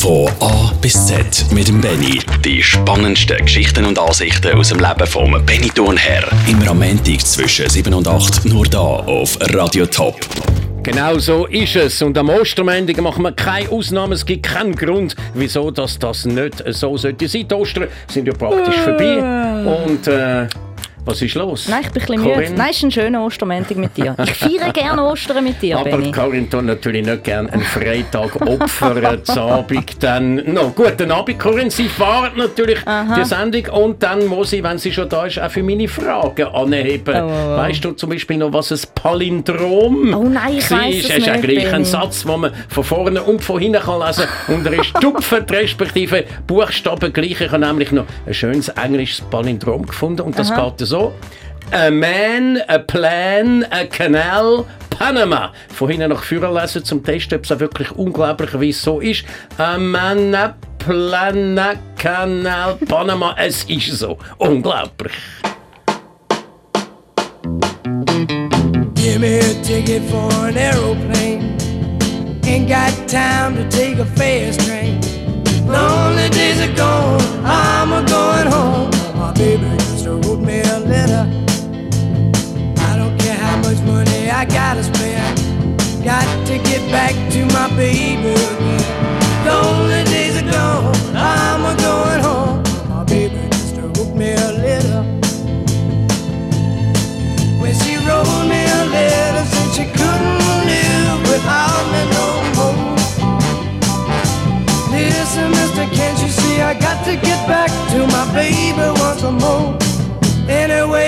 Von A bis Z mit dem Benny. Die spannendsten Geschichten und Ansichten aus dem Leben vom Benny Thurnherr. Immer am Montag zwischen 7 und 8 nur da auf Radio Top. Genau so ist es. Und am Ostermäntigen machen wir keine Ausnahmen. Es gibt keinen Grund, wieso dass das nicht so sollte sein. Die Ostern sind ja praktisch vorbei. Und äh, was ist los? Nein, ich bin ein bisschen müde. Nein, es ist ein schöner Ostermäntig mit dir. Ich feiere gerne Ostern mit dir, Aber. Corinne tut natürlich nicht gerne einen Freitag opfern, zu Abend dann... No, guten Abend, Corinne. Sie fahren natürlich die Sendung und dann muss ich, wenn sie schon da ist, auch für meine Fragen anheben. Oh, oh, oh. Weißt du zum Beispiel noch, was ein Palindrom Oh nein, ich war? weiss es ist? ist ja nicht, gleich ein. Satz, den man von vorne und von hinten kann lesen kann. Und er ist tupfend, respektive Buchstaben gleich. Ich habe nämlich noch ein schönes englisches Palindrom gefunden und das geht so. A man, a plan, a canal, Panama. Hinten nach vorne lesen zum Testen, ob es auch wirklich unglaublicherweise so ist. A man, a plan, a canal, Panama. Es ist so. Unglaublich. Give me a ticket for an aeroplane. Ain't got time to take a fast train. Lonely days are gone, I'm a going home. My baby wrote me a letter. I don't care how much money I gotta spend. Got to get back to my baby again. Lonely days are gone, I'm a going home. My baby just wrote me a letter. When she wrote me a letter, said she couldn't live without me no more. Listen, mister, can't you see I got to get back to my baby once more?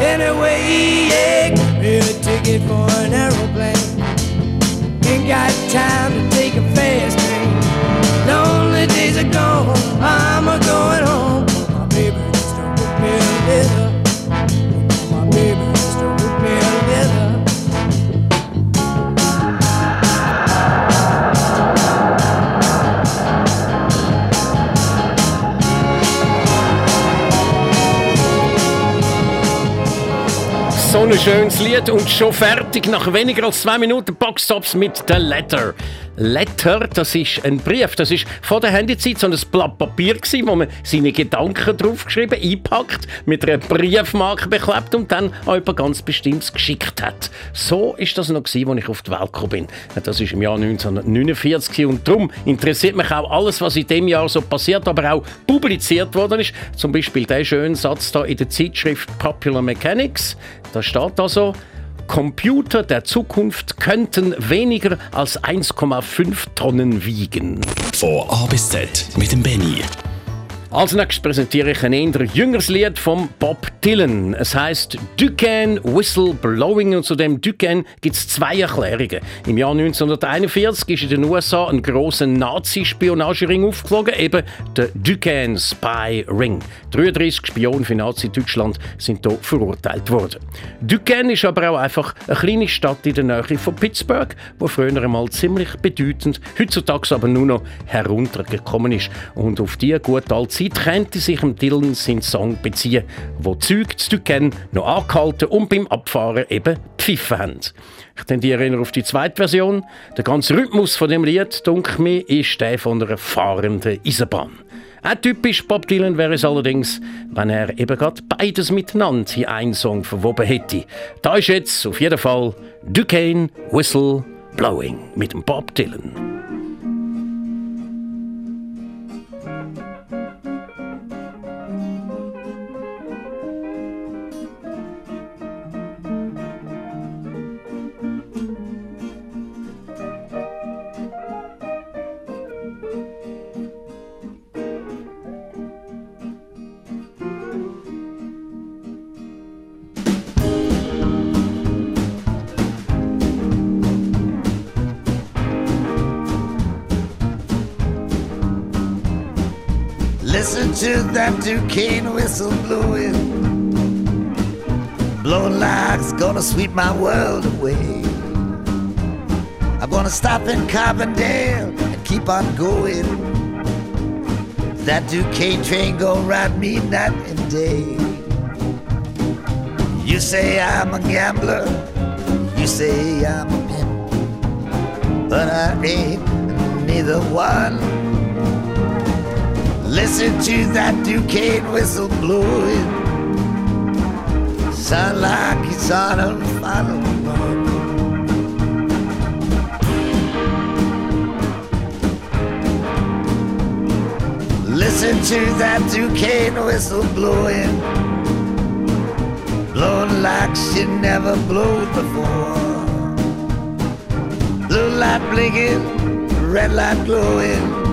Anyway, yeah, me a ticket for an aeroplane. Ain't got time to take a fast train. Lonely days are gone, I'm a going home. My baby just wrote me a letter. So ein schönes Lied und schon fertig nach weniger als zwei Minuten Boxtops mit der Letter. Letter, das ist ein Brief, das ist vor der Handyzeit so ein Blatt Papier gewesen, wo man seine Gedanken draufgeschrieben, eingepackt, mit einer Briefmarke beklebt und dann an jemand ganz Bestimmtes geschickt hat. So ist das noch gewesen, als ich auf die Welt gekommen bin. Das ist im Jahr 1949 gewesen und darum interessiert mich auch alles, was in dem Jahr so passiert, aber auch publiziert worden ist. Zum Beispiel der schöne Satz da in der Zeitschrift Popular Mechanics. Da steht also, Computer der Zukunft könnten weniger als 1,5 Tonnen wiegen. Von A bis Z mit dem Benny. Als nächstes präsentiere ich ein eher jüngeres Lied von Bob Dylan. Es heißt Duquesne Whistle Blowing und zu dem Duquesne gibt es zwei Erklärungen. Im Jahr 1941 ist in den USA ein großer Nazi-Spionagering aufgeflogen, eben der Duquesne Spy Ring. 33 Spionen für Nazi-Deutschland sind hier verurteilt worden. Duquesne ist aber auch einfach eine kleine Stadt in der Nähe von Pittsburgh, wo früher einmal ziemlich bedeutend, heutzutage aber nur noch heruntergekommen ist. Und auf diese gute alte Zeit könnte sich im Dylan sein Song beziehen, wo die zu Duquesne noch angehalten und beim Abfahren eben pfiffen haben. Ich tendiere auf die zweite Version. Der ganze Rhythmus von dem Lied, dunkel mir, ist der von einer fahrenden Eisenbahn. Auch typisch Bob Dylan wäre es allerdings, wenn er eben gerade beides miteinander in einen Song verwoben hätte. Da ist jetzt auf jeden Fall Duquesne Whistle Blowing mit Bob Dylan. Listen to that Duquesne whistle blowing. Blowing like it's gonna sweep my world away. I'm gonna stop in Carbondale and keep on going. That Duquesne train gonna ride me night and day. You say I'm a gambler, you say I'm a pimp, but I ain't neither one. Listen to that Duquesne whistle blowing. Sound like it's on a final run. Listen to that Duquesne whistle blowing. Blowing like she never blew before. Blue light blinking, red light glowing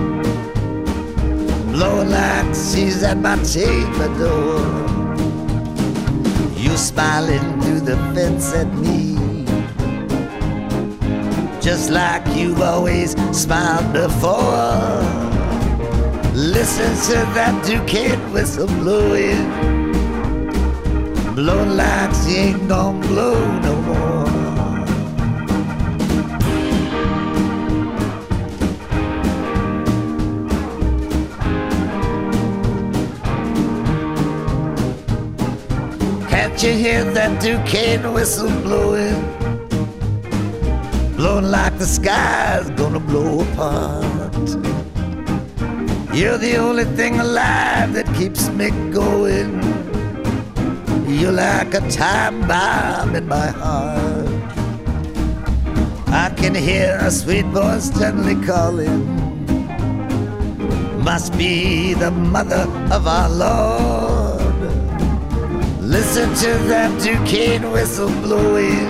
blowing like she's at my chamber door. You smiling through the fence at me, just like you've always smiled before. Listen to that Duquesne whistle blowing, blowing like she ain't gonna blow no more. You hear that Duquesne whistle blowing? Blowing like the sky's gonna blow apart. You're the only thing alive that keeps me going. You're like a time bomb in my heart. I can hear a sweet voice gently calling. Must be the mother of our Lord. Listen to that Duquesne whistle blowing,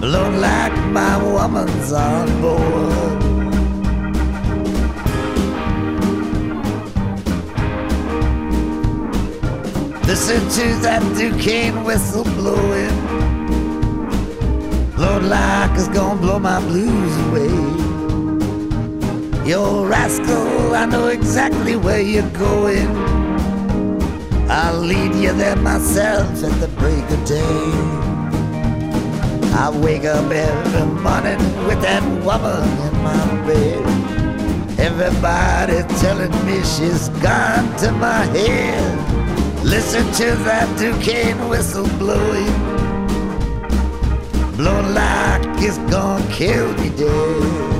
blowing like my woman's on board. Listen to that Duquesne whistle blowing, blowing like it's gonna blow my blues away. Yo, rascal, I know exactly where you're going. I'll lead you there myself at the break of day. I wake up every morning with that woman in my bed. Everybody telling me she's gone to my head. Listen to that Duquesne whistle blowing. Blowing like it's gonna kill me dead.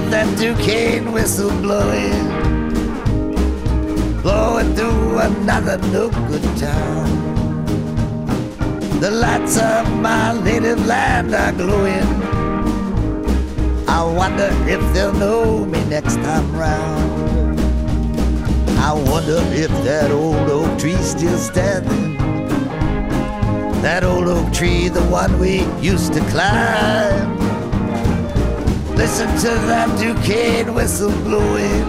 That Duquesne whistle blowing, blowing through another no good town. The lights of my native land are glowing. I wonder if they'll know me next time round. I wonder if that old oak tree's still standing. That old oak tree, the one we used to climb. Listen to that Duquesne whistle blowing,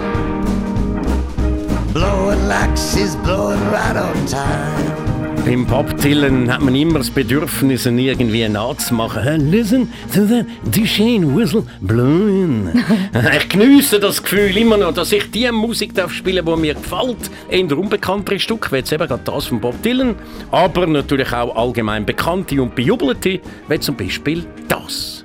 blowing like she's blowing right on time. Beim Bob Dylan hat man immer das Bedürfnis, ihn irgendwie nachzumachen. Listen to that Duchesne whistle blowing. ich genieße das Gefühl immer noch, dass ich die Musik darf spielen die mir gefällt. Ein unbekanntere Stück, wie jetzt eben gerade das von Bob Dylan, aber natürlich auch allgemein bekannte und bejubelte, wie zum Beispiel das.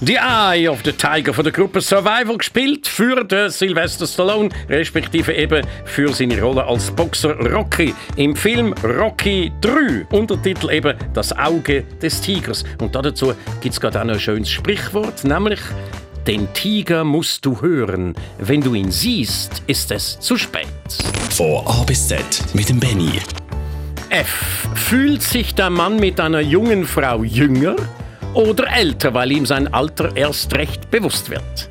The Eye of the Tiger von der Gruppe Survival gespielt für den Sylvester Stallone, respektive eben für seine Rolle als Boxer Rocky im Film Rocky 3. Untertitel eben Das Auge des Tigers. Und dazu gibt es gerade auch noch ein schönes Sprichwort, nämlich den Tiger musst du hören. Wenn du ihn siehst, ist es zu spät. Von A bis Z mit dem Benny. F. Fühlt sich der Mann mit einer jungen Frau jünger? Oder älter, weil ihm sein Alter erst recht bewusst wird?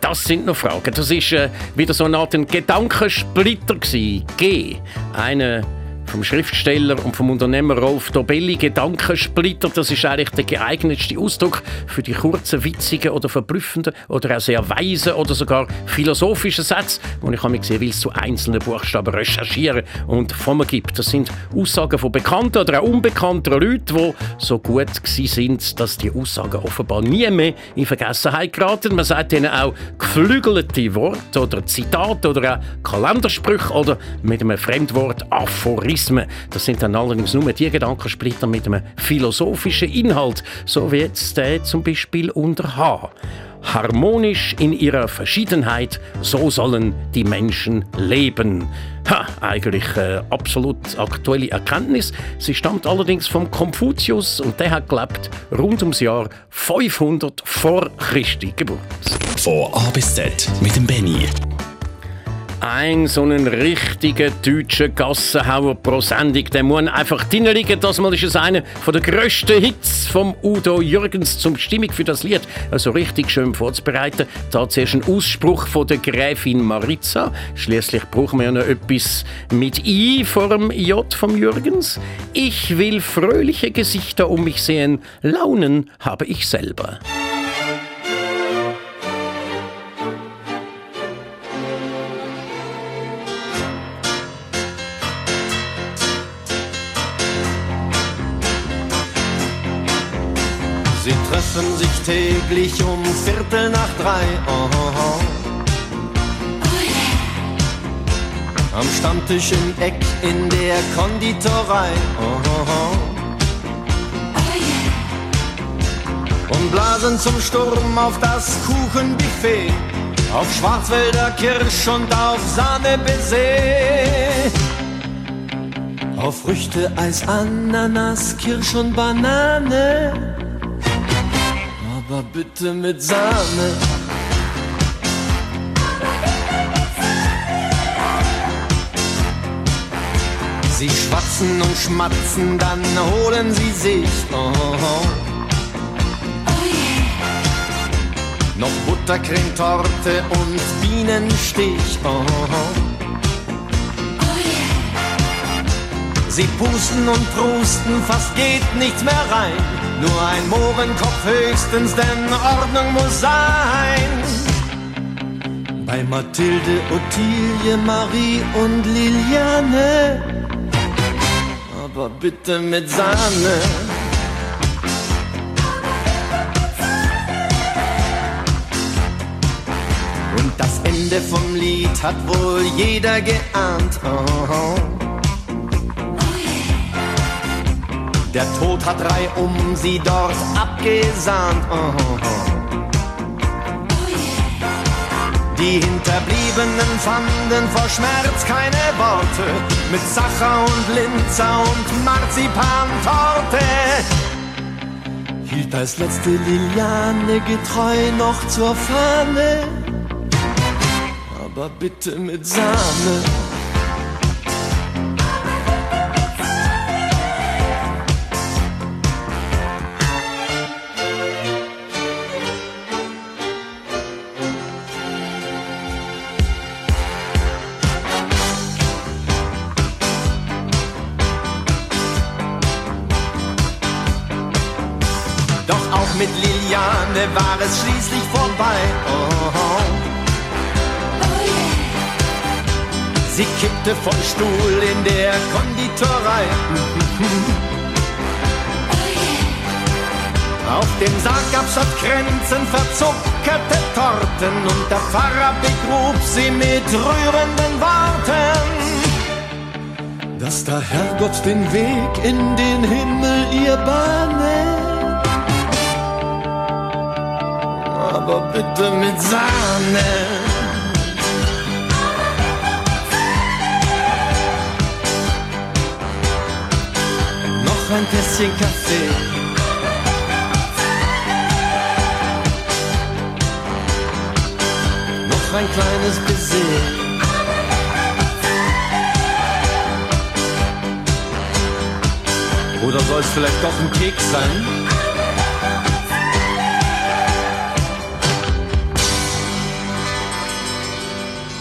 Das sind noch Fragen. Das ist äh, wieder so eine Art Gedankensplitter gewesen. G. Eine vom Schriftsteller und vom Unternehmer Rolf Dobelli Gedankensplitter. Das ist eigentlich der geeignetste Ausdruck für die kurzen, witzigen oder verblüffenden oder auch sehr weisen oder sogar philosophischen Sätze, die ich mich sehr will zu einzelnen Buchstaben recherchieren und von mir gibt. Das sind Aussagen von bekannten oder auch unbekannten Leuten, die so gut sind, dass die Aussagen offenbar nie mehr in Vergessenheit geraten. Man sagt ihnen auch geflügelte Worte oder Zitate oder auch Kalendersprüche oder mit einem Fremdwort Aphorismen Aphorismen. Das sind dann allerdings nur die Gedankensplitter mit einem philosophischen Inhalt, so wie jetzt der zum Beispiel unter H. Harmonisch in ihrer Verschiedenheit, so sollen die Menschen leben. Ha, eigentlich äh, absolut aktuelle Erkenntnis. Sie stammt allerdings vom Konfuzius und der hat gelebt rund ums Jahr 500 vor Christi Geburt. Von A bis Z mit dem Benny. Ein so einen richtigen deutschen Gassenhauer pro Sendung, der muss einfach drin liegen. Das mal ist es einer der grössten Hits vom Udo Jürgens zum Stimmung für das Lied. Also richtig schön vorzubereiten. Da zuerst ein Ausspruch von der Gräfin Maritza. Schließlich brauchen wir ja noch etwas mit I vor dem J vom Jürgens. Ich will fröhliche Gesichter um mich sehen. Launen habe ich selber. Treffen sich täglich um Viertel nach drei. Oh, oh, oh. Am Stammtisch im Eck in der Konditorei. Oh, oh, oh. Und blasen zum Sturm auf das Kuchenbuffet. Auf Schwarzwälder Kirsch und auf Sahne Baiser. Auf Früchte, Eis, Ananas, Kirsch und Banane aber bitte mit Sahne. Sie schwatzen und schmatzen, dann holen sie sich. Oh, oh. Noch Buttercremetorte und Bienenstich. Oh, Sie pusten und prusten, fast geht nichts mehr rein. Nur ein Mohrenkopf höchstens, denn Ordnung muss sein. Bei Mathilde, Ottilie, Marie und Liliane. Aber bitte mit Sahne. Und das Ende vom Lied hat wohl jeder geahnt. Oh, Der Tod hat drei um sie dort abgesahnt. Oh, oh, oh. Die Hinterbliebenen fanden vor Schmerz keine Worte mit Sacher und Linzer und Marzipantorte. Hielt als letzte Liliane getreu noch zur Fahne, aber bitte mit Sahne. Es schließlich vorbei. Oh, oh. Sie kippte vom Stuhl in der Konditorei. Auf dem Sarg gab's statt Grenzen verzuckerte Torten und der Pfarrer begrub sie mit rührenden Worten. Dass der Herrgott den Weg in den Himmel ihr bahne aber bitte mit Sahne. Noch ein Tässchen Kaffee. Noch ein kleines Baiser. Oder soll es vielleicht doch ein Keks sein?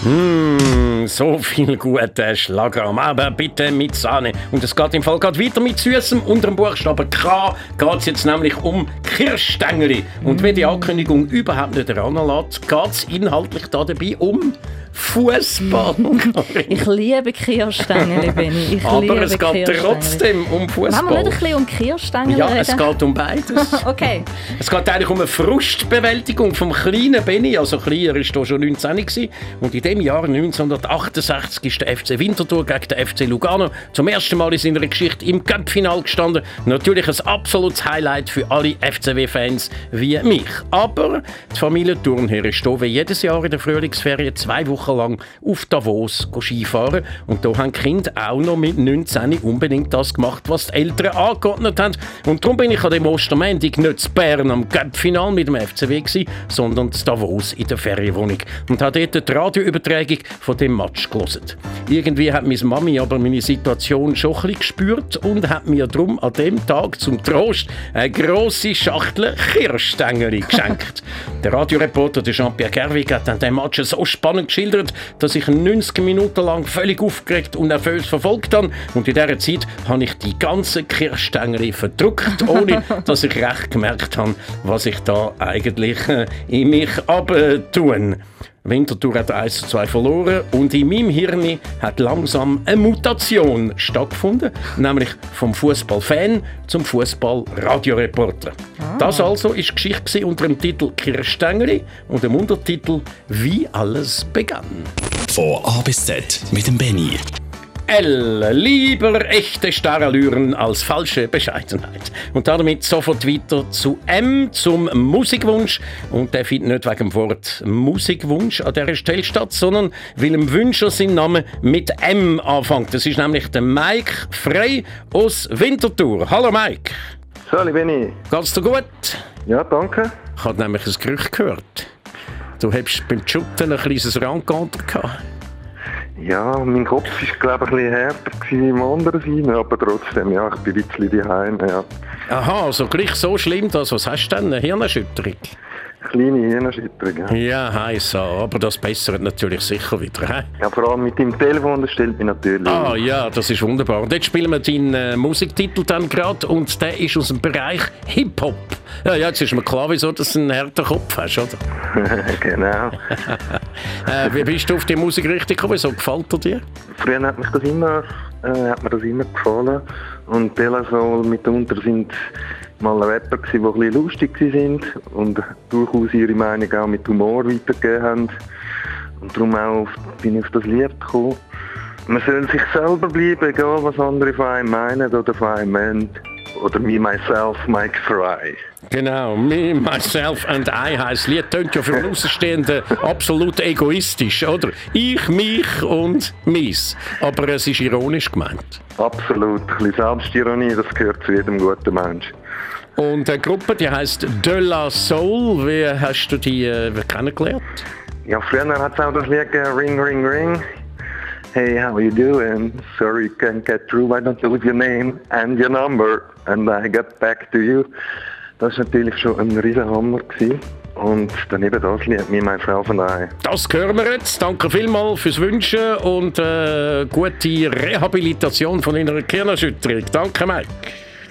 Mmh, so viel guter Schlagraum, aber bitte mit Sahne. Und es geht im Fall gerade weiter mit Süßem. Unter dem Buchstaben K geht es jetzt nämlich um Kirschstängeli. Und wie die Ankündigung überhaupt nicht heranlässt, geht es inhaltlich da dabei um Fußball. ich liebe Kirschstängel, Benni. Ich Aber liebe es geht trotzdem um Wollen wir nicht ein Fußball. bisschen um Kirschstängel Ja, reden? es geht um beides. Okay. Es geht eigentlich um eine Frustbewältigung vom kleinen Benny. Also kleiner ist hier schon 19 gewesen. Und in dem Jahr 1968 ist der FC Winterthur gegen den FC Lugano zum ersten Mal in seiner Geschichte im Cup-Final gestanden. Natürlich ein absolutes Highlight für alle FCW-Fans wie mich. Aber die Familie Turnherr ist hier wie jedes Jahr in der Frühlingsferien zwei Wochen lang auf Davos Skifahren. Und da haben die Kinder auch noch mit 19 unbedingt das gemacht, was die Eltern angeordnet haben. Und darum bin ich an dem Ostermäntig nicht zu Bern am Cup-Final mit dem FCW gewesen, sondern zu Davos in der Ferienwohnung. Und habe dort die Radioübertragung von dem Match gelesen. Irgendwie hat meine Mami aber meine Situation schon ein bisschen gespürt und hat mir darum an dem Tag zum Trost eine grosse Schachtel Kirschstängeli geschenkt. der Radioreporter Jean-Pierre Gerwig hat dann den Match so spannend geschildert, dass ich ihn 90 Minuten lang völlig aufgeregt und nervös verfolgt habe. Und in dieser Zeit habe ich die ganzen Kirschstängeli verdrückt, ohne dass ich recht gemerkt habe, was ich da eigentlich äh, in mich abtun. Winterthur hat 1 zu 2 verloren und in meinem Hirn hat langsam eine Mutation stattgefunden, nämlich vom Fußballfan zum Fußball-Radioreporter. Das also ist die Geschichte unter dem Titel Kirschstängeli und dem Untertitel Wie alles begann. Von A bis Z mit dem Benny. L. Lieber echte Starallüren als falsche Bescheidenheit. Und damit sofort weiter zu M, zum Musikwunsch. Und der findet nicht wegen dem Wort Musikwunsch an dieser Stelle statt, sondern weil dem Wünscher sein Name mit M anfängt. Das ist nämlich der Mike Frey aus Winterthur. Hallo Mike. Sali Benni. Geht's dir gut? Ja, danke. Ich habe nämlich ein Gerücht gehört. Du hättest beim Schutten ein kleines Randgater gehabt. Ja, mein Kopf war glaube ich ein bisschen härter im anderen Sinne, aber trotzdem, ja, ich bin ein bisschen daheim, ja. Aha, also gleich so schlimm, das. Was hast du denn? Eine Hirnerschütterung? Kleine Hirnerschütterung, ja. Heiß aber das bessert natürlich sicher wieder. He? ja. Vor allem mit dem Telefon, das stellt mich natürlich. Ah ja, das ist wunderbar. Und jetzt spielen wir deinen äh, Musiktitel dann gerade und der ist aus dem Bereich Hip-Hop. Ja, ja, jetzt ist mir klar, wieso du einen harten Kopf hast, oder? genau. Äh, wie bist du auf die Musikrichtung gekommen? Wieso gefällt er dir? Früher hat, mich das immer, äh, hat mir das immer gefallen. Und Soul mitunter sind mal Rapper die ein bisschen lustig waren und durchaus ihre Meinung auch mit Humor weitergegeben haben. Und darum auch auf, bin ich auf das Lied gekommen. Man soll sich selber bleiben, egal was andere von einem meinen oder von einem meinen. Oder me, myself, Mike Fry. Genau, Me, Myself and I heisst Lied. Tönt ja für einen Außenstehenden absolut egoistisch, oder? Ich, mich und mis. Aber es ist ironisch gemeint. Absolut. Ein bisschen Selbstironie, das gehört zu jedem guten Mensch. Und die Gruppe, die heißt De La Soul. Wie hast du die äh, kennengelernt? Ja, früher hat es auch das Lied Ring, Ring, Ring. Hey, how you doing? Sorry, can't get through. I don't know your name and your number. And I get back to you. Das war natürlich schon ein riesen Hammer. Gewesen. Und daneben das Lied, Me, Myself and I. Das hören wir jetzt. Danke vielmals fürs Wünschen und äh, gute Rehabilitation von deiner Kirnerschütterung. Danke, Mike.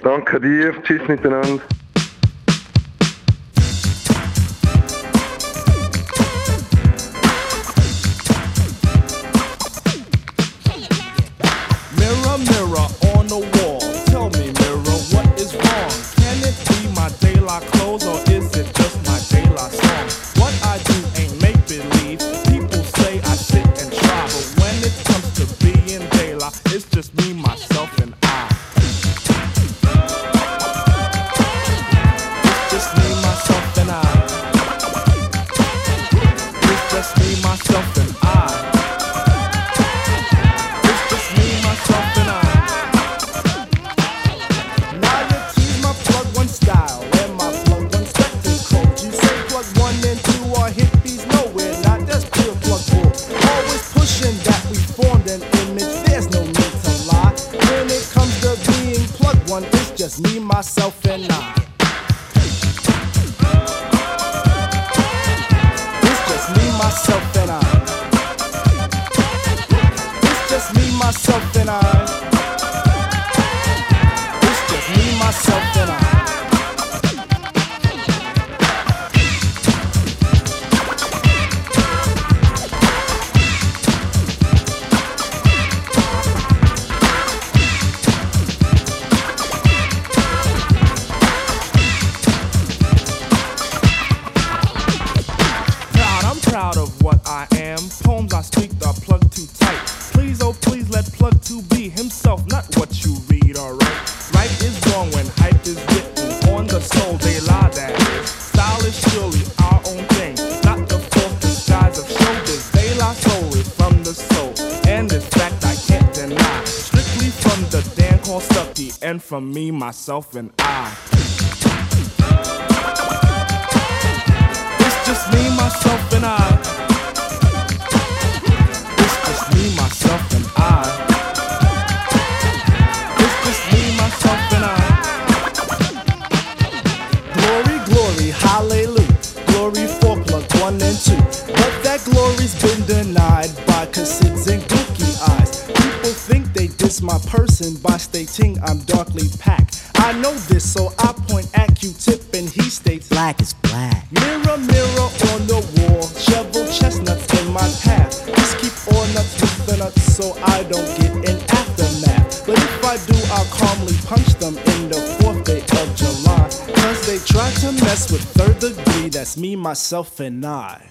Danke dir. Tschüss miteinander. From me, myself, and I. It's just me, myself, and I. It's just me, myself, and I. It's just me, myself, and I. Glory, glory, hallelujah. Glory for plugs one and two. But that glory's been denied by cassids my person by stating I'm darkly packed. I know this, so I point at Q-tip and he states Black is black. Mirror, mirror on the wall, shovel chestnuts in my path. Just keep all nuts with the nuts so I don't get an aftermath. But if I do, I'll calmly punch them in the fourth day of July. Cause they try to mess with third degree, that's me, myself, and I.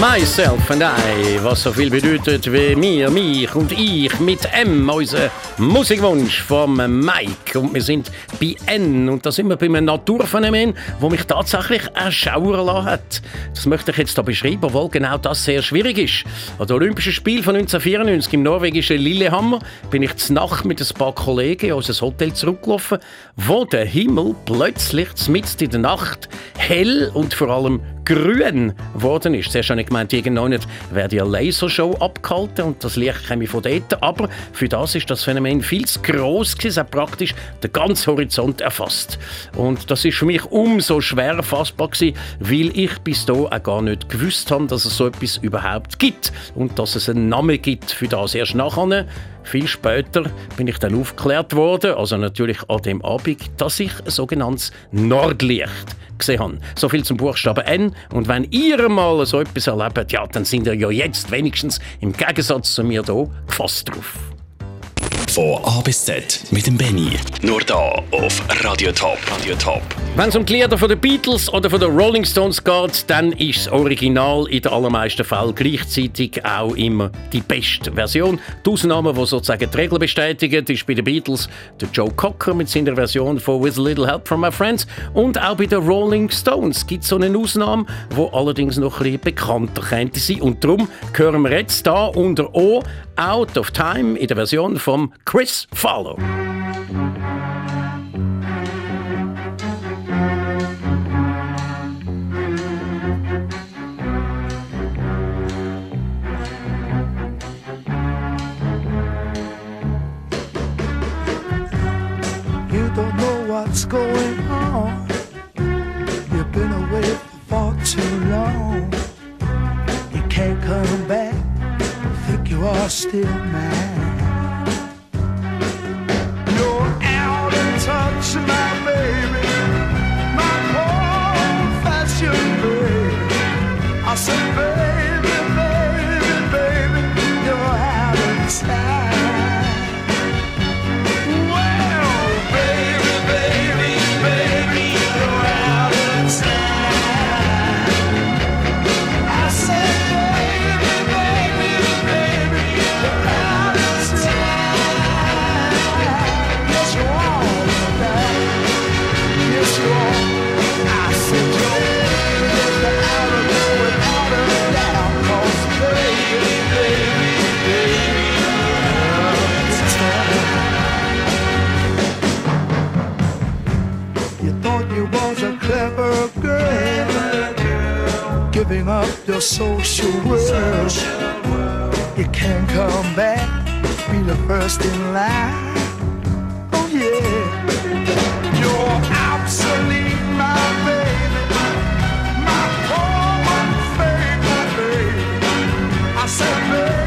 myself and I, was so viel bedeutet wie mir, mich und ich mit M, unser Musikwunsch vom Mike. Und wir sind bei N und da sind wir bei einem Naturphänomen, wo mich tatsächlich erschauern hat. Das möchte ich jetzt hier beschreiben, obwohl genau das sehr schwierig ist. An den Olympischen Spielen von 1994 im norwegischen Lillehammer bin ich zur Nacht mit ein paar Kollegen in unser Hotel zurückgelaufen, wo der Himmel plötzlich mitten in der Nacht hell und vor allem grün geworden ist. Zuerst habe ich gemeint, irgendwann werde eine Lasershow abgehalten und das Licht käme von dort. Aber für das ist das Phänomen viel zu gross gewesen. Es hat praktisch den ganzen Horizont erfasst. Und das ist für mich umso schwerer fassbar gewesen, weil ich bis dahin auch gar nicht gewusst habe, dass es so etwas überhaupt gibt und dass es einen Namen gibt für das. Erst nachher viel später bin ich dann aufgeklärt worden, also natürlich an dem Abend, dass ich ein sogenanntes Nordlicht gesehen habe. So viel zum Buchstaben N. Und wenn ihr mal so etwas erlebt, ja, dann sind ihr ja jetzt wenigstens im Gegensatz zu mir hier gefasst drauf. Von A bis Z mit dem Benny. Nur da auf Radio Top. Radio Top. Wenn es um die Lieder von den Beatles oder von den Rolling Stones geht, dann ist das Original in den allermeisten Fällen gleichzeitig auch immer die beste Version. Die Ausnahme, die sozusagen die Regel bestätigen, ist bei den Beatles der Joe Cocker mit seiner Version von With a Little Help from My Friends und auch bei den Rolling Stones gibt es so eine Ausnahme, wo allerdings noch ein bisschen bekannter könnte sein. Und darum hören wir jetzt da unter O Out of Time in der Version von Chris Farlow. You don't know what's going on. You've been away for far too long. You are still mad. Your social world. You can't come back, be the first in line. Oh yeah, you're obsolete, my baby, my poor favorite baby. I said, baby,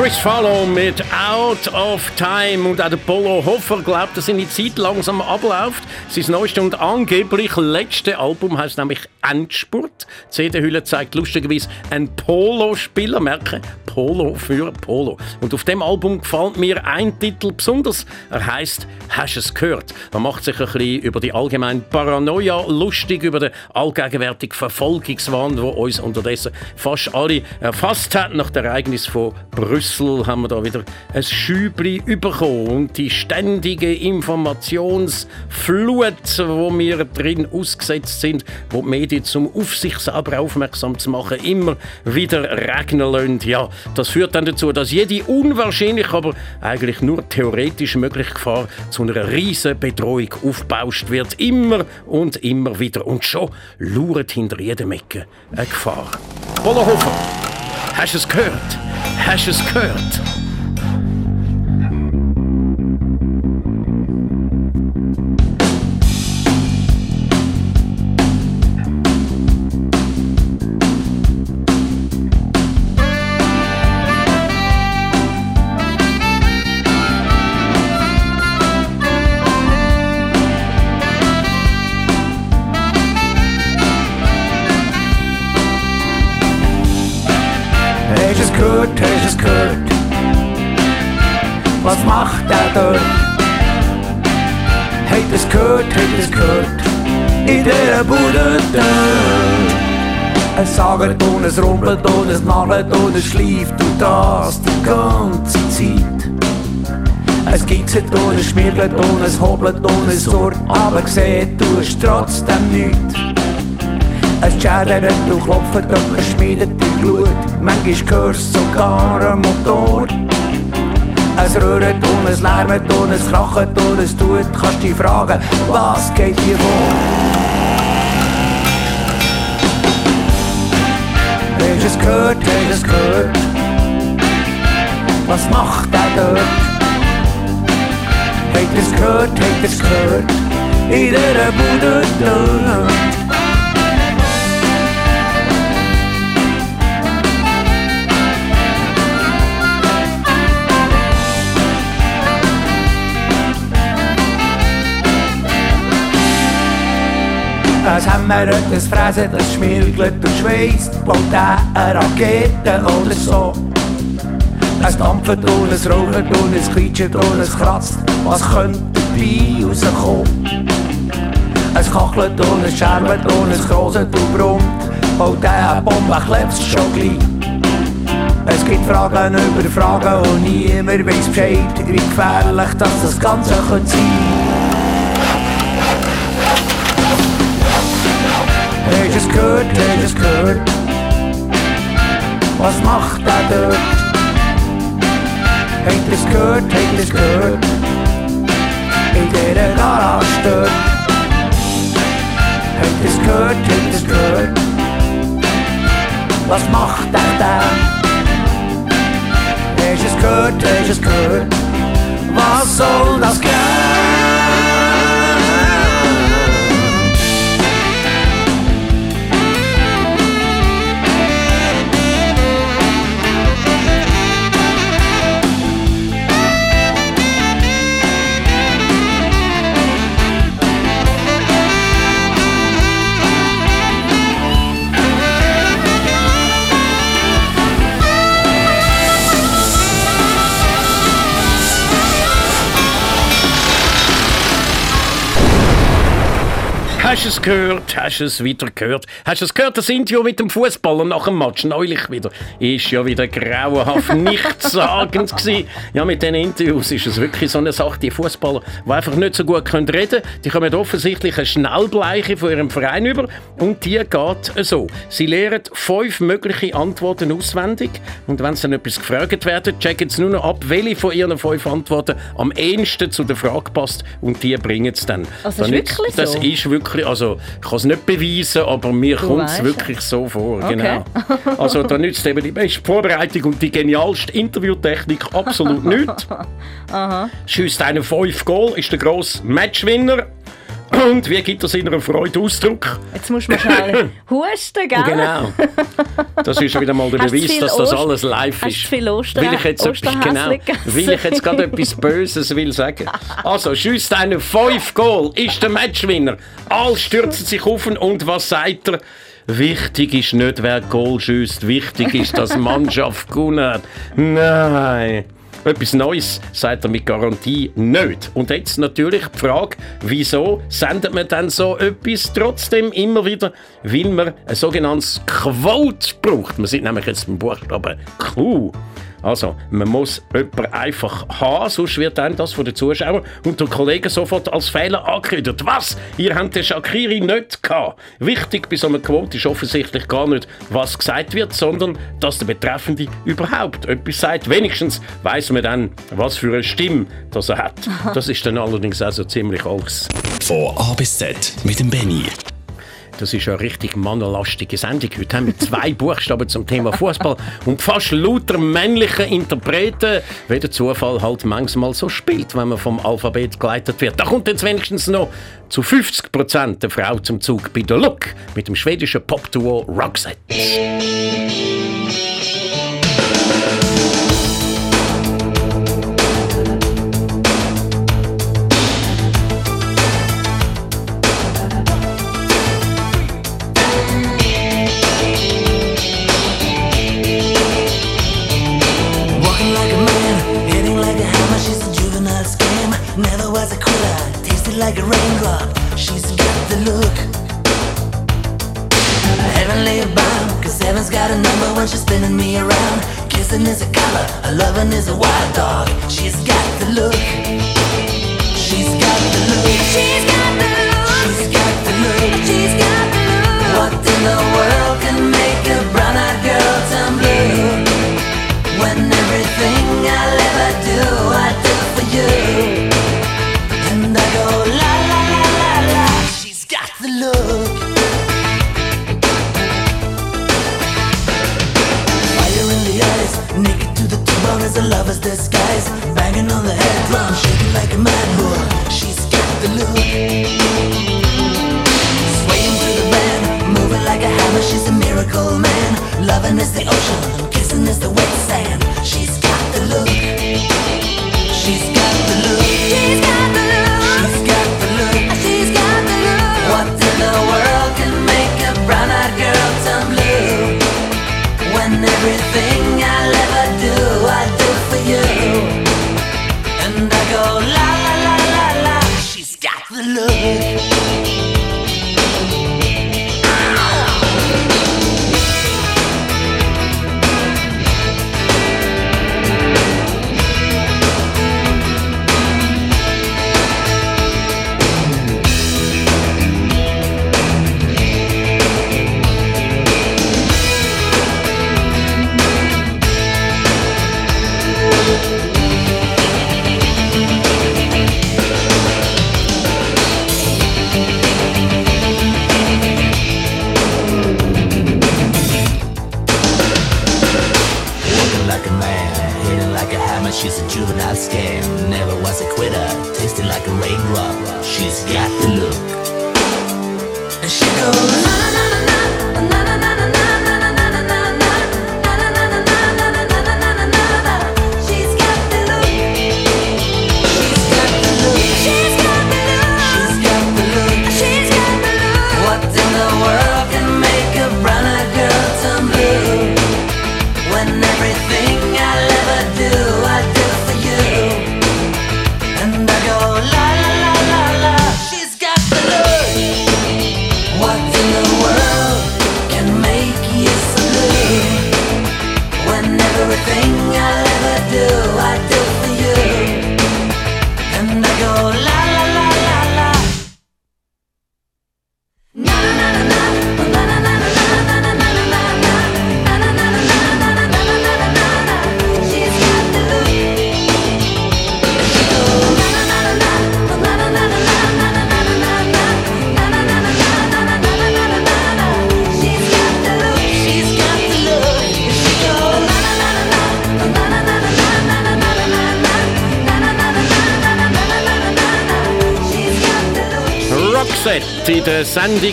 Chris Farlow mit Out of Time und auch der Polo Hofer glaubt, dass seine Zeit langsam abläuft. Sein neuestes und angeblich letzte Album heißt nämlich Endspurt. CD-Hülle zeigt lustigerweise einen Polo-Spieler, merke Polo für Polo. Und auf dem Album gefällt mir ein Titel besonders. Er heißt Hast es gehört? Man macht sich ein bisschen über die allgemeine Paranoia lustig, über den allgegenwärtigen Verfolgungswahn, der uns unterdessen fast alle erfasst hat. Nach dem Ereignis von Brüssel haben wir da wieder ein Schübli bekommen und die ständige Informationsflut, wo wir drin ausgesetzt sind, wo die Medien zum auf selber aufmerksam zu machen immer wieder regnen lassen. Ja, das führt dann dazu, dass jede unwahrscheinlich, aber eigentlich nur theoretisch mögliche Gefahr zu einer riesen Bedrohung aufgebauscht wird. Immer und immer wieder. Und schon lauert hinter jedem Ecke eine Gefahr. Bollerhofer, hast du es gehört? Hast du es gehört? Bude dort. Es sagt und es rumpelt und es knallt und es schleift und das die ganze Zeit. Es kitzelt und es schmirgelt und es hobelt und es surrt, aber du es trotzdem nichts. Es schädert und klopft und es schmiedet im Blut. Manchmal hörst sogar einen Motor. Es rührt und es lärmt und es kracht und es tut. Kannst dich fragen, was geht hier vor? Es gehört, hast es gehört? Was macht der dort? Habt es gehört, habt es gehört? In der Bude dort. Es hämmert, es fräset, es schmirgelt und schweißt, baut er eine Rakete oder so. Es dampft und es raucht und es quietscht und es kratzt, was könnte dabei rauskommen? Es kachelt und es scherbt und es kroset und brummt, baut er eine Bombe, klebst schon gleich. Es gibt Fragen über Fragen und niemand weiß Bescheid, wie gefährlich dass das Ganze könnte sein. Es gehört, hast es gehört? Was macht der dort? Habt es gehört, habt es gehört? In dieser Garage dort. Habt es gehört, habt es gehört? Was macht der da? Hast es gehört, hast es gehört? Was soll das gehen? Hast du es gehört? Hast du es wieder gehört? Hast du es gehört? Das Interview mit dem Fußballer nach dem Match neulich wieder. Ist ja wieder grauenhaft nichtssagend gewesen. Ja, mit diesen Interviews ist es wirklich so eine Sache. Die Fußballer, die einfach nicht so gut können reden die kommen offensichtlich eine Schnellbleiche von ihrem Verein über und die geht so. Sie lehren fünf mögliche Antworten auswendig und wenn sie dann etwas gefragt werden, checken sie nur noch ab, welche von ihren fünf Antworten am ehesten zu der Frage passt und die bringen es dann. Also, ist Dann wirklich das so? ist wirklich, also ich kann es nicht beweisen, aber mir kommt es wirklich so vor. Okay. Genau. Also da nützt eben die beste Vorbereitung und die genialste Interviewtechnik absolut nichts. Schießt einer 5 Goal, ist der grosse Matchwinner. Und wie gibt er seiner Freude Ausdruck? Jetzt musst du mal schnell husten, gell? Genau. Das ist wieder mal der Hast Beweis, dass das Ost- alles live ist. viel Oster- will ich jetzt genau, will ich jetzt gerade etwas Böses will sagen. Also, schießt einen 5 Goal, ist der Matchwinner. Alle stürzen sich auf und was sagt er? Wichtig ist nicht, wer Goal schießt. Wichtig ist, dass Mannschaft gewinnt. Nein. Etwas Neues sagt er mit Garantie nicht. Und jetzt natürlich die Frage, wieso sendet man dann so etwas trotzdem immer wieder? Weil man ein sogenanntes Quote braucht. Man sieht nämlich jetzt den Buchstaben Q. Also, man muss jemanden einfach haben, sonst wird dann das von den Zuschauern und den Kollegen sofort als Fehler angekündigt. Was? Ihr habt den Shakiri nicht gehabt. Wichtig bei so einer Quote ist offensichtlich gar nicht, was gesagt wird, sondern dass der Betreffende überhaupt etwas sagt. Wenigstens weiß man dann, was für eine Stimme das er hat. Das ist dann allerdings auch so ziemlich alles. Von A bis Z mit dem Benny. Das ist eine richtig mannenlastige Sendung. Heute haben wir zwei Buchstaben zum Thema Fußball und fast lauter männliche Interpreten, wie der Zufall halt manchmal so spielt, wenn man vom Alphabet geleitet wird. Da kommt jetzt wenigstens noch zu 50 Prozent eine Frau zum Zug bei der Look mit dem schwedischen Pop-Duo Roxette. Got a number when she's spinning me around. Kissing is a color, a loving is a wild dog. She's got the look. She's got the look. She's got the look. She's got the look. She's got the look. What in the world can make a lover's disguise. Banging on the head drum, shaking like a mad bull. She's got the look. Swaying through the band, moving like a hammer. She's a miracle man. Loving is the ocean, kissing is the wet sand. She's got the look. She's got the look. She's got the look. She's got the look. She's got the look. What in the world can make a brown-eyed girl turn blue? When everything I'll ever do,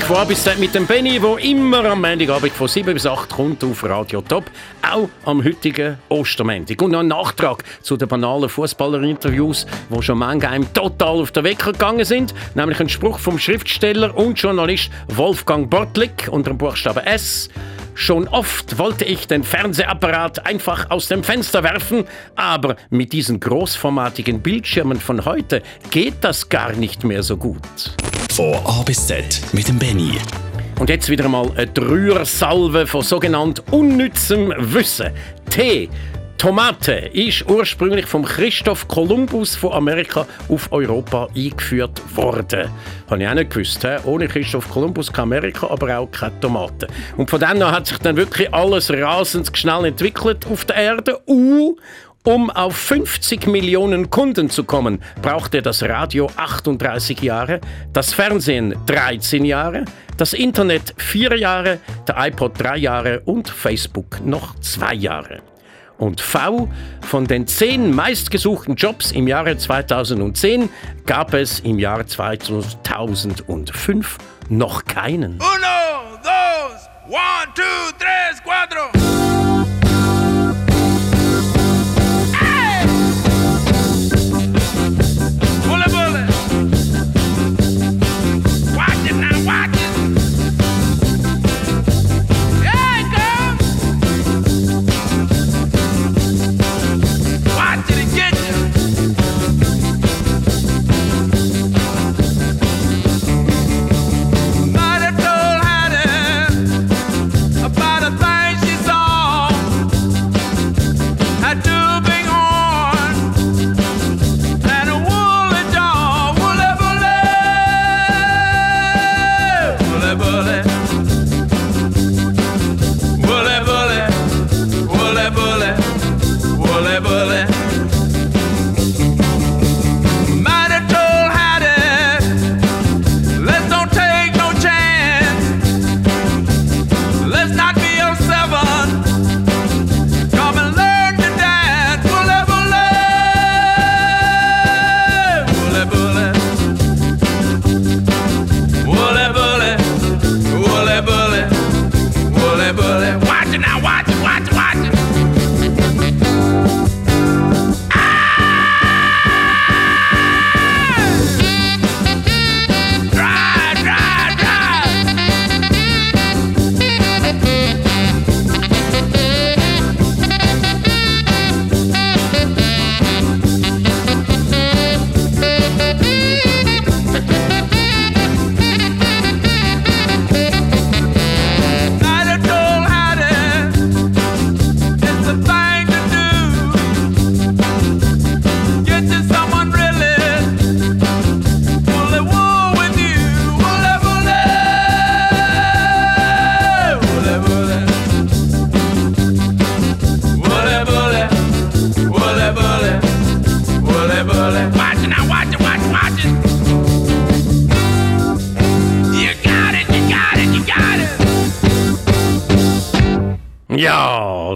Sendung von A bis Z mit dem Benny, wo immer am Montagabend von 7 bis 8 kommt auf Radio Top. Auch am heutigen Ostermontag. Und noch ein Nachtrag zu den banalen Fußballerinterviews, die schon manchmal total auf den Wecker gegangen sind. Nämlich ein Spruch vom Schriftsteller und Journalist Wolfgang Bortlik unter dem Buchstaben S. Schon oft wollte ich den Fernsehapparat einfach aus dem Fenster werfen, aber mit diesen großformatigen Bildschirmen von heute geht das gar nicht mehr so gut. Von A bis Z mit dem Benny. Und jetzt wieder mal eine Dreier-Salve von sogenannt unnützem Wissen. Tee. Tomate ist ursprünglich vom Christoph Kolumbus von Amerika auf Europa eingeführt worden. Habe ich auch nicht gewusst. He? Ohne Christoph Kolumbus kein Amerika, aber auch keine Tomaten. Und von dann an hat sich dann wirklich alles rasend schnell entwickelt auf der Erde. Uh, um auf 50 Millionen Kunden zu kommen, brauchte das Radio 38 Jahre, das Fernsehen 13 Jahre, das Internet 4 Jahre, der iPod 3 Jahre und Facebook noch 2 Jahre. Und V von den 10 meistgesuchten Jobs im Jahre 2010 gab es im Jahr 2005 noch keinen. Uno, dos, one, two, tres, cuatro.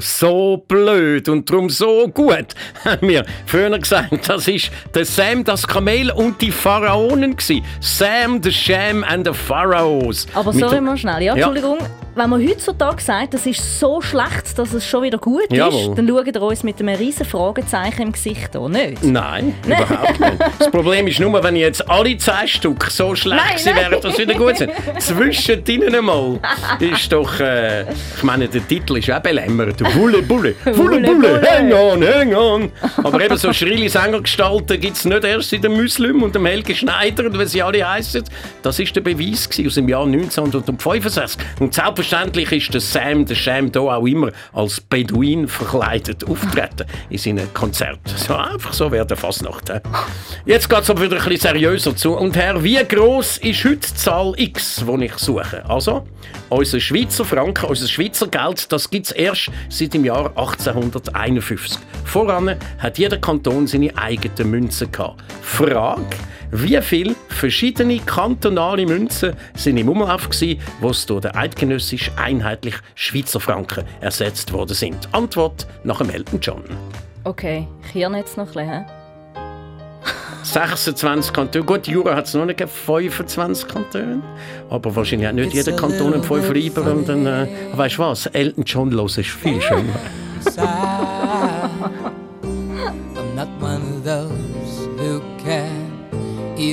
So blöd und drum so gut, haben wir früher gesagt. Das ist der Sam, das Kamel und die Pharaonen gsi. Sam, the Sham and the Pharaohs. Aber sorry mal schnell, ja, Ja. Wenn man heutzutage sagt, das ist so schlecht, dass es schon wieder gut Jawohl. ist, dann schaut ihr uns mit einem riesen Fragezeichen im Gesicht an, nicht? Nein, überhaupt nicht. Das Problem ist nur, wenn jetzt alle zehn Stück so schlecht Nein, nein. wären, dass sie wieder gut sind. Zwischen ihnen einmal ist doch, äh, ich meine, der Titel ist auch belämmert. Wulle, Bulle, Wulle, Bulle, hang on, hang on. Aber eben so schrille Sängergestalten gibt es nicht erst in dem Muslim und dem Helge Schneider und wie sie alle heißen. Das ist der Beweis gewesen aus dem Jahr 1965. Und selbstverständlich ist der Sam, der Sham, da auch immer als Beduin verkleidet auftreten in seinen Konzerten. So einfach so wäre Fasnacht. hä? Jetzt geht es aber wieder ein bisschen seriöser zu. Und Herr, wie groß ist heute die Zahl X, die ich suche? Also, unser Schweizer Franken, unser Schweizer Geld, das gibt es erst seit dem Jahr 1851. Voran hat jeder Kanton seine eigenen Münzen gehabt. Frage, wie viele verschiedene kantonale Münzen sind im Umlauf gewesen, wo es durch den eidgenössisch einheitlich Schweizer Franken ersetzt worden sind? Antwort nach dem Elton John. Okay, ich hirne jetzt noch ein bisschen. hä? 26 Kantone. Gut, Jura hat es noch nicht gegeben, 25 Kantone. Aber wahrscheinlich hat nicht jeder Kanton einen 5 Reiber. Und dann, äh, weißt du was? Elton John los ist viel schöner.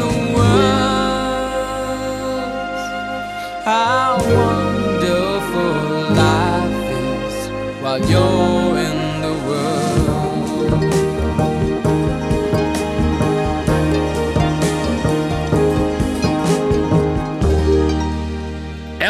words. How wonderful life is while you're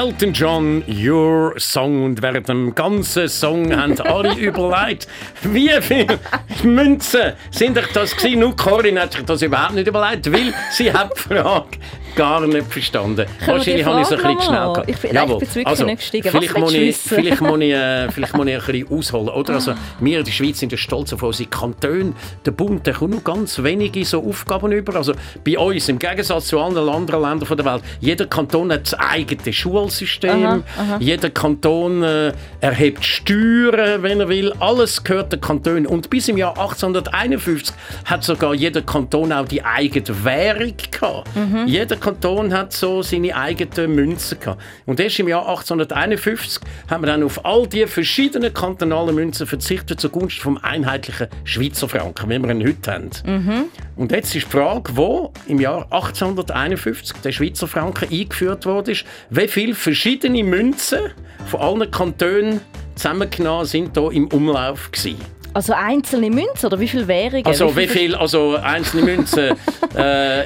Elton John, Your Song. Und während dem ganzen Song haben alle überlegt, wie viele Münzen sind euch das gewesen? Nur Corinne hat sich das überhaupt nicht überlegt, weil sie hat die Frage gar nicht verstanden. Können Wahrscheinlich habe ich es ein bisschen schnell gehabt. Ich nein, ich bin wirklich nicht gestiegen. Vielleicht muss, ich, vielleicht, muss ich, äh, vielleicht muss ich ein bisschen ausholen. Oder? Also, wir in der Schweiz sind stolz auf unsere Kantone. Der Bund der kommt nur ganz wenige so Aufgaben über. Also bei uns, im Gegensatz zu allen anderen Ländern der Welt, jeder Kanton hat das eigene Schulsystem. Aha, aha. Jeder Kanton äh, erhebt Steuern, wenn er will. Alles gehört den Kanton. Und bis im Jahr 1851 hat sogar jeder Kanton auch die eigene Währung gehabt. Mhm. Jeder Kanton hat so seine eigenen Münzen gehabt. Und erst im Jahr 1851 haben wir dann auf all die verschiedenen kantonalen Münzen verzichtet zugunsten vom einheitlichen Schweizer Franken, wie wir ihn heute haben. Mhm. Und jetzt ist die Frage, wo im Jahr 1851 der Schweizer Franken eingeführt wurde, ist, wie viele verschiedene Münzen von allen Kantonen zusammengenommen sind hier im Umlauf gewesen. Also einzelne Münzen oder wie viel Währungen? Also wie viel, also einzelne Münzen, äh,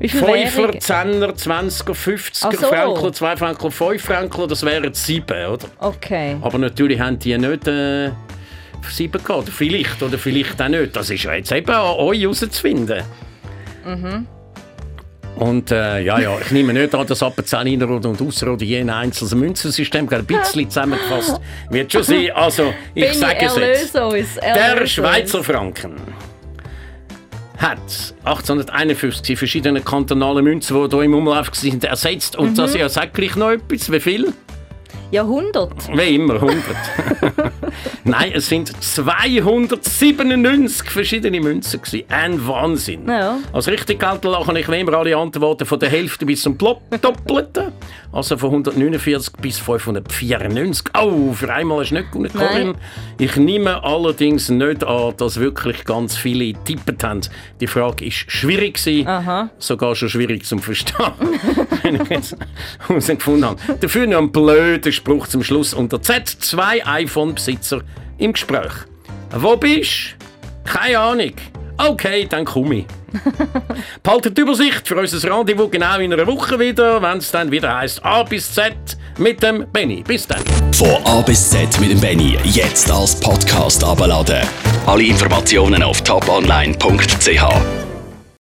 Währungen? Zehner, 20er, 50er, Ach so. Frankler, 2 Frankler, 5 Frankler, das wären sieben, oder? Okay. Aber natürlich haben die nicht äh, sieben gehabt. Oder Vielleicht oder vielleicht auch nicht. Das ist ja jetzt eben an euch herauszufinden. Mhm. Und äh, ja, ja, ich nehme nicht an, dass Appenzelliner und Ausserrhoden je ein einzelnes Münzensystem ein bisschen zusammengefasst wird schon sein. Also, ich sage es jetzt. uns, Der Schweizer. Franken hat 1851 die verschiedene kantonale Münzen, die hier im Umlauf sind, ersetzt. Und Mhm. das ja sagt gleich noch etwas. Wie viel? Ja, 100. Wie immer, 100. Nein, es sind 297 verschiedene Münzen. Gewesen. Ein Wahnsinn. Ja. Als richtig gelten lachen ich wie immer alle Antworten von der Hälfte bis zum Plop Doppelten. Also von 149 bis 594. Oh, für einmal du nicht gewonnen, Corinne. Ich nehme allerdings nicht an, dass wirklich ganz viele tippet haben. Die Frage ist schwierig gewesen. Aha. Sogar schon schwierig zum Verstehen. Wenn ich jetzt herausgefunden habe. Dafür noch ein blöder Spruch zum Schluss unter Z. Zwei iPhone-Besitzer im Gespräch. Wo bist du? Keine Ahnung. Okay, dann komme ich. Behaltet die Übersicht für unser Rendezvous genau in einer Woche wieder, wenn es dann wieder heißt A bis Z mit dem Benny. Bis dann. Von A bis Z mit dem Benny jetzt als Podcast abladen. Alle Informationen auf toponline.ch.